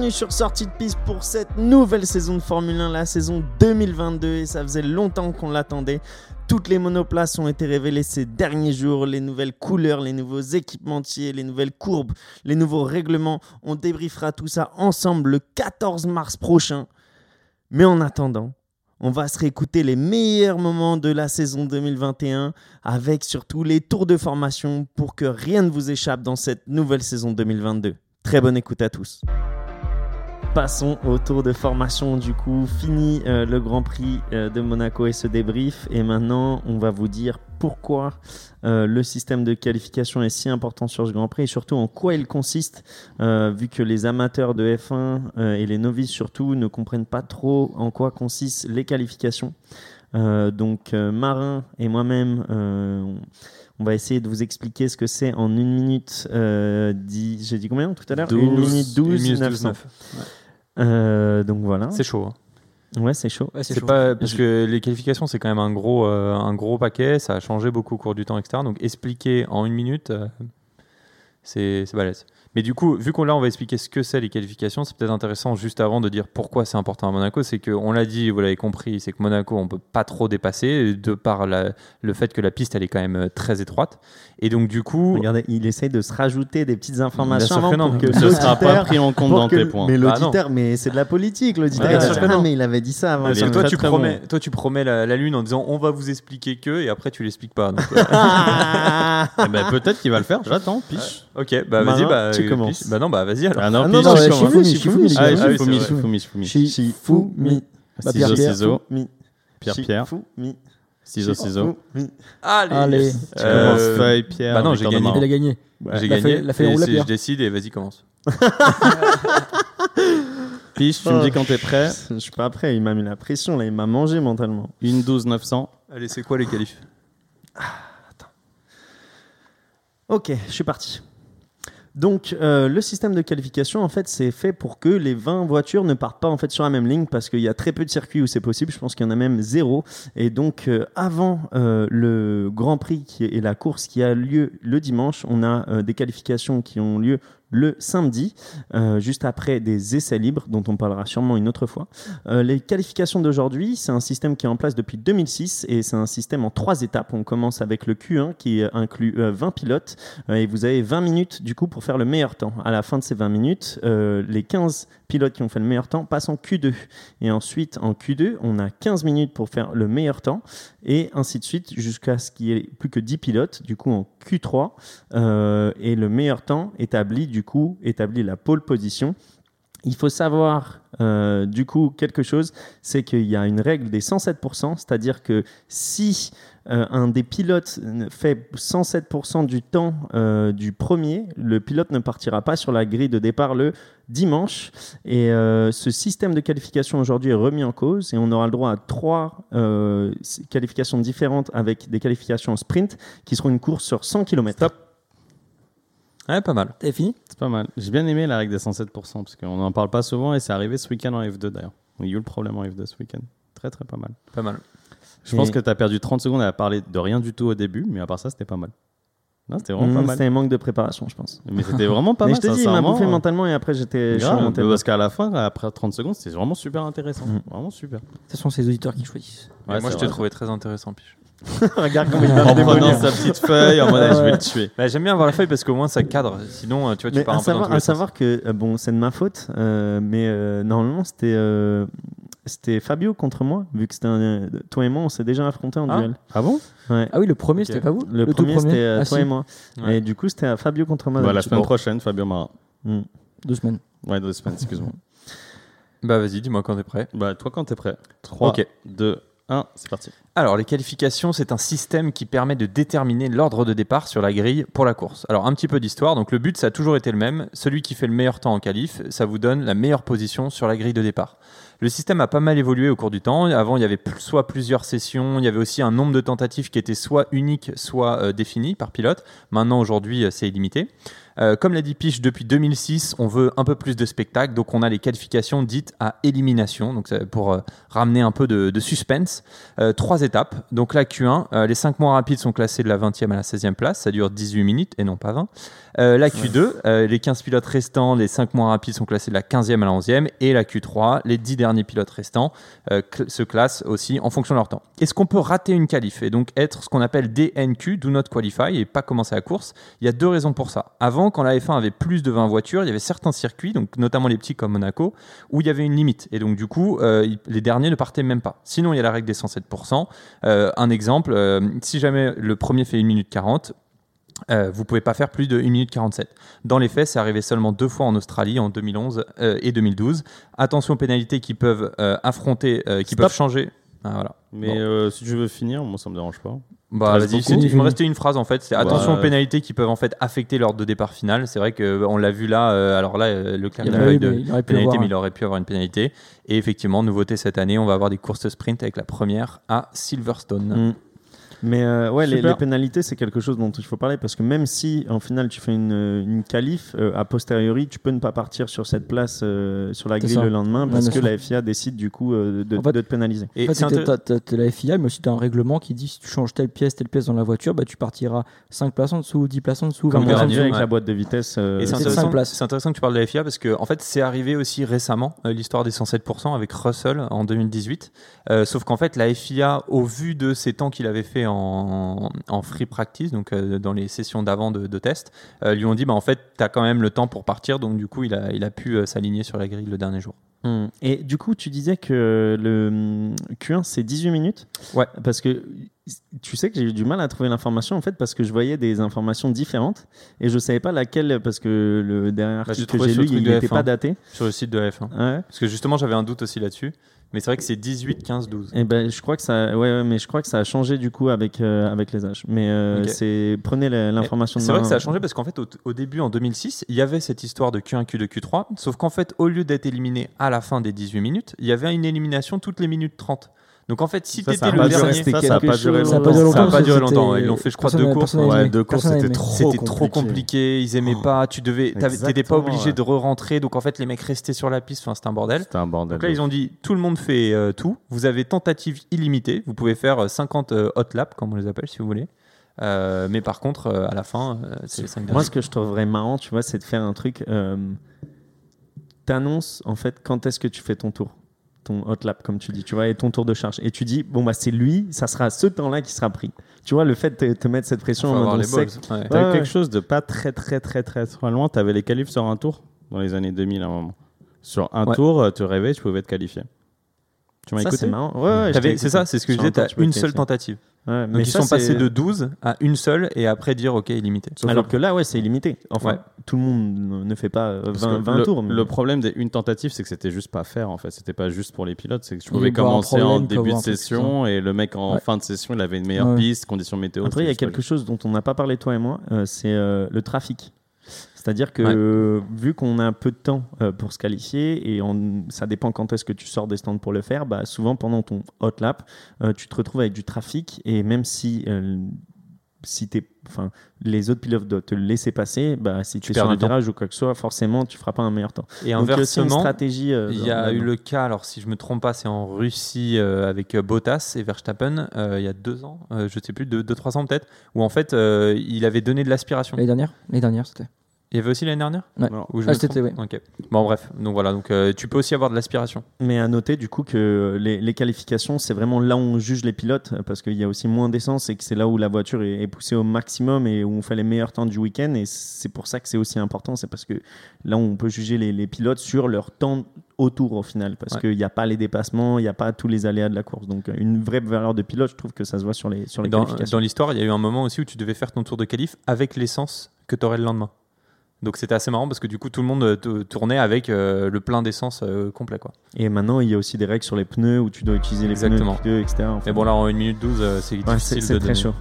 Bienvenue sur Sortie de piste pour cette nouvelle saison de Formule 1, la saison 2022 et ça faisait longtemps qu'on l'attendait. Toutes les monoplaces ont été révélées ces derniers jours, les nouvelles couleurs, les nouveaux équipementiers, les nouvelles courbes, les nouveaux règlements. On débriefera tout ça ensemble le 14 mars prochain. Mais en attendant, on va se réécouter les meilleurs moments de la saison 2021 avec surtout les tours de formation pour que rien ne vous échappe dans cette nouvelle saison 2022. Très bonne écoute à tous. Passons au tour de formation du coup. Fini euh, le Grand Prix euh, de Monaco et ce débrief. Et maintenant, on va vous dire pourquoi euh, le système de qualification est si important sur ce Grand Prix et surtout en quoi il consiste, vu que les amateurs de F1 et les novices surtout ne comprennent pas trop en quoi consistent les qualifications. donc Marin et moi-même, on va essayer de vous expliquer ce que c'est en une minute. J'ai dit combien tout à l'heure? Une minute 12, 900. Euh, donc voilà. C'est chaud. hein. Ouais, c'est chaud. C'est pas parce que les qualifications c'est quand même un gros euh, un gros paquet, ça a changé beaucoup au cours du temps, etc. Donc expliquer en une minute, euh, c'est c'est balèze. Mais du coup, vu qu'on là on va expliquer ce que c'est les qualifications, c'est peut-être intéressant juste avant de dire pourquoi c'est important à Monaco. C'est que on l'a dit, vous l'avez compris, c'est que Monaco on peut pas trop dépasser de par la- le fait que la piste elle est quand même euh, très étroite. Et donc du coup, Regardez, il essaye de se rajouter des petites informations avant que non. pour que Ce sera pas pris en compte dans que- tes points. Mais Bah l'auditeur, mais c'est de la politique. L'auditeur, Ouais, ah, non. mais il avait dit ça avant. que toi, très, tu très promets, bon. toi tu promets la, la lune en disant on va vous expliquer que et après tu l'expliques pas. Donc, euh, Eh ben, peut-être qu'il va le faire. J'attends. Piche. Ok, bah vas-y, bah tu euh, commences. piche. Bah non, bah vas-y alors. Ah non, Ah non, non, je je commence. Shifumi, Shifumi, Ah, Shifumi. Shifumi. Shifumi, Shifumi. Bah, Ciseaux, Pierre, ciseaux. Pierre, Pierre. Shifumi. Ciseaux, ciseaux. Allez. Allez. Tu Euh, commences feuille, Pierre. bah non, j'ai gagné. Il a gagné. J'ai gagné. la feuille je décide et vas-y commence. Piche, tu me dis quand t'es prêt. Je suis pas prêt. Il m'a mis la pression là. Il m'a mangé mentalement. Une 12 900. Allez, c'est quoi les qualifs Ok, je suis parti. Donc, euh, le système de qualification, en fait, c'est fait pour que les 20 voitures ne partent pas en fait sur la même ligne parce qu'il y a très peu de circuits où c'est possible. Je pense qu'il y en a même zéro. Et donc, euh, avant euh, le Grand Prix qui est, et la course qui a lieu le dimanche, on a euh, des qualifications qui ont lieu le samedi, euh, juste après des essais libres, dont on parlera sûrement une autre fois. Euh, les qualifications d'aujourd'hui, c'est un système qui est en place depuis 2006 et c'est un système en trois étapes. On commence avec le Q1 qui inclut euh, 20 pilotes euh, et vous avez 20 minutes du coup pour faire le meilleur temps. À la fin de ces 20 minutes, les 15 pilotes qui ont fait le meilleur temps passent en Q2. Et ensuite, en Q2, on a 15 minutes pour faire le meilleur temps et ainsi de suite jusqu'à ce qu'il y ait plus que 10 pilotes, du coup en Q3. euh, et le meilleur temps du coup établit la pole position. Il faut savoir euh, du coup quelque chose, c'est qu'il y a une règle des 107%, c'est-à-dire que si euh, un des pilotes fait 107% du temps euh, du premier, le pilote ne partira pas sur la grille de départ le dimanche. Et euh, ce système de qualification aujourd'hui est remis en cause et on aura le droit à trois euh, qualifications différentes avec des qualifications sprint qui seront une course sur 100 km. Ouais, pas mal. T'as fini? C'est pas mal. J'ai bien aimé la règle des 107% parce qu'on n'en parle pas souvent et c'est arrivé ce week-end en F2 d'ailleurs. Il y a eu le problème en F2 ce week-end. Très très pas mal. Pas mal. Je pense que tu as perdu 30 secondes à parler de rien du tout au début, mais à part ça, c'était pas mal. Non, c'était vraiment Mmh, pas mal. C'était un manque de préparation, je pense. Mais c'était vraiment pas Mais mal. je te dis, il m'a bouffé mentalement et après j'étais parce qu'à la fin, après 30 secondes, c'était vraiment super intéressant. Mm. Vraiment super. Ce sont ces auditeurs qui choisissent. Ouais, moi, je t'ai trouvé très intéressant, Piche. Regarde comment il va En prenant sa petite feuille, en mode je vais le tuer. Bah, J'aime bien avoir la feuille parce qu'au moins ça cadre. Sinon, euh, tu vois, tu Mais pars un peu dans savoir, tous à les sens. savoir que, euh, bon, c'est de ma faute, euh, mais euh, normalement c'était euh, c'était Fabio contre moi, vu que c'était un- toi et moi, on s'est déjà affrontés en Ah. duel. Ah bon? Ouais. Ah oui, le premier, c'était pas vous? Le, tout premier, c'était euh, Ah, toi si. et moi. Ouais. Et du coup, c'était à Fabio contre moi. Bah, La semaine Bon. prochaine, Fabio Marin. Mm. Deux semaines. Ouais, deux semaines, excuse-moi. Bah, vas-y, dis-moi quand t'es prêt. Bah, toi, quand t'es prêt 3, Ok. 2, 1, c'est parti. Alors, les qualifications, c'est un système qui permet de déterminer l'ordre de départ sur la grille pour la course. Alors, un petit peu d'histoire. Donc, le but, ça a toujours été le même. Celui qui fait le meilleur temps en qualif, ça vous donne la meilleure position sur la grille de départ. Le système a pas mal évolué au cours du temps. Avant, il y avait soit plusieurs sessions, il y avait aussi un nombre de tentatives qui était soit unique, soit euh, défini par pilote. Maintenant, aujourd'hui, euh, c'est illimité. Euh, comme l'a dit Piche, depuis 2006, on veut un peu plus de spectacle, donc on a les qualifications dites à élimination, donc pour euh, ramener un peu de, suspense. Trois étapes. Donc la Q1, euh, les 5 mois rapides sont classés de la 20e à la 16e place. Ça dure 18 minutes et non pas 20. Euh, la Q2, euh, les 15 pilotes restants, les 5 mois rapides sont classés de la 15e à la 11e. Et la Q3, les 10 derniers pilotes restants cl- se classent aussi en fonction de leur temps. Est-ce qu'on peut rater une qualif et donc être ce qu'on appelle DNQ, Do Not Qualify, et pas commencer la course? Il y a deux raisons pour ça. Avant, quand la F1 avait plus de 20 voitures, il y avait certains circuits, donc notamment les petits comme Monaco, où il y avait une limite. Et donc, du coup, les derniers ne partaient même pas. Sinon, il y a la règle des 107%. Euh, un exemple, euh, si jamais le premier fait 1 minute 40, euh, vous pouvez pas faire plus de 1 minute 47. Dans les faits, c'est arrivé seulement deux fois en Australie, en 2011 euh, et 2012. Attention aux pénalités qui peuvent euh, affronter, qui Stop. peuvent changer. Ah, voilà. Mais Bon. si tu veux finir, moi ça me dérange pas. Bah, vas-y, il me restait une phrase en fait. C'est Bah, attention aux euh, pénalités qui peuvent en fait affecter l'ordre de départ final. C'est vrai que on l'a vu là. euh, alors là, euh, Leclerc Il eu de mais il aurait pu pénalité, avoir mais il aurait pu avoir une pénalité. Et effectivement, nouveauté cette année, on va avoir des courses sprint avec la première à Silverstone. Mm. Mais euh, ouais, les, pénalités, c'est quelque chose dont il faut parler parce que même si en final tu fais une, une qualif, euh, a posteriori, tu peux ne pas partir sur cette place euh, sur la grille ça. le lendemain parce que la FIA décide du coup euh, de, En fait- de te pénaliser. Et En fait, t'as la FIA, mais aussi tu as un règlement qui dit si tu changes telle pièce, telle pièce dans la voiture, bah, tu partiras 5 places en dessous, 10 places en dessous. Comme 20 on a avec ouais. la boîte de vitesse. euh, c'est intéressant, que tu parles de la FIA parce que en fait c'est arrivé aussi récemment euh, l'histoire des 107% avec Russell en 2018. Euh, sauf qu'en fait la FIA au vu de ces temps qu'il avait fait en, en free practice donc euh, dans les sessions d'avant de, de test euh, lui ont dit bah en fait tu as quand même le temps pour partir donc du coup il a, il a pu euh, s'aligner sur la grille le dernier jour. Hmm. Et du coup, tu disais que le hum, Q1 c'est 18 minutes? Ouais. Parce que tu sais que j'ai eu du mal à trouver l'information en fait parce que je voyais des informations différentes et je savais pas laquelle parce que le dernier Bah, article que trouvé j'ai lu il n'était F1. pas daté. Sur le site de la F1. Ouais. Parce que justement j'avais un doute aussi là-dessus. Mais c'est vrai que c'est 18, 15, 12. Et ben, je crois que ça, ouais, ouais, mais je crois que ça a changé du coup avec euh, avec les âges. Mais euh, Ok. c'est prenez l'information. de C'est vrai que ça a changé parce qu'en fait, au, au début, en 2006, il y avait cette histoire de Q1, Q2, Q3. Sauf qu'en fait, au lieu d'être éliminé à la fin des 18 minutes, il y avait une élimination toutes les minutes 30. Donc en fait, si Ça, tu ça a étais pas le dernier. ça, ça a pas duré longtemps. Ça a pas duré longtemps. Ils l'ont fait, je crois, deux courses. Ouais, deux courses, c'était trop C'était trop compliqué. ils aimaient Oh. pas, tu devais, t'étais pas obligé ouais. de re-rentrer, donc en fait les mecs restaient sur la piste, enfin c'était un bordel. C'était un bordel. Donc là, ils ont dit tout le monde fait euh, tout. Vous avez tentative illimitée. Vous pouvez faire euh, 50 euh, hot laps, comme on les appelle, si vous voulez. Euh, mais par contre, euh, à la fin, euh, c'est les 5 Moi, ce que je trouverais marrant, tu vois, c'est de faire un truc. Euh, T'annonces en fait quand est-ce que tu fais ton tour, ton hot lap, comme tu dis, tu vois, et ton tour de charge. Et tu dis, bon, bah, c'est lui, ça sera ce temps-là qui sera pris. Tu vois, le fait de te, te mettre cette pression en mode que- Ouais. T'avais Ouais, quelque chose de pas très très très très très loin. T'avais les qualifs sur un tour dans les années 2000 à un moment. Sur un Ouais. tour, euh, tu rêvais, tu pouvais te qualifier. Tu m'as écouté c'est marrant. Ouais, C'est ça, c'est ce que je disais. un tour, T'as une te seule tentative. Ouais, mais ils ça, sont passés de 12 à une seule et après dire ok illimité. Alors que là, ouais, c'est illimité. Enfin, Ouais. tout le monde ne- fait pas euh, Parce 20, que 20 le, tours. mais- le problème des une tentative, c'est que c'était juste pas à faire en fait. C'était pas juste pour les pilotes. C'est que tu Il pouvais commencer en début de session et le mec en Ouais. fin de session, il avait une meilleure Ouais. piste, conditions météo. Après, il y a quelque chose dont on n'a pas parlé, toi et moi, euh, c'est euh, le trafic. C'est-à-dire que Ouais. euh, vu qu'on a un peu de temps euh, pour se qualifier et on- ça dépend quand est-ce que tu sors des stands pour le faire, bah, souvent pendant ton hot lap, euh, tu te retrouves avec du trafic et même si, euh, si t'es- enfin, les autres pilotes doivent te le laisser passer, bah, si tu es perds sur un du temps. virage ou quoi que ce soit, forcément tu feras pas un meilleur temps. Et Donc inversement, euh, il y a eu le cas, alors si je me trompe pas, c'est en Russie euh, avec Bottas et Verstappen euh, il y a deux ans, euh, je sais plus, deux, deux, trois ans peut-être, où en fait euh, il avait donné de l'aspiration. L'année dernière? L'année dernière, c'était. Il y avait aussi l'année dernière Ouais. Non. Ou je Ah, me c'était, trompe Ok. Bon bref, donc voilà, donc euh, tu peux aussi avoir de l'aspiration. Mais à noter du coup que les, les qualifications, c'est vraiment là où on juge les pilotes parce qu'il y a aussi moins d'essence et que c'est là où la voiture est, est poussée au maximum et où on fait les meilleurs temps du week-end. Et c'est pour ça que c'est aussi important, c'est parce que là on peut juger les, les pilotes sur leur temps autour au final parce Ouais. qu'il n'y a pas les dépassements, il n'y a pas tous les aléas de la course. Donc une vraie valeur de pilote, je trouve que ça se voit sur les, sur les Dans, qualifications. dans l'histoire, il y a eu un moment aussi où tu devais faire ton tour de qualif avec l'essence que tu aurais le lendemain. Donc c'était assez marrant parce que du coup tout le monde euh, tournait avec euh, le plein d'essence euh, complet quoi. Et maintenant il y a aussi des règles sur les pneus où tu dois utiliser les Exactement. pneus, etc. Enfin, Mais bon là en 1 minute 12 euh, c'est ouais, difficile de c'est très donner. chaud.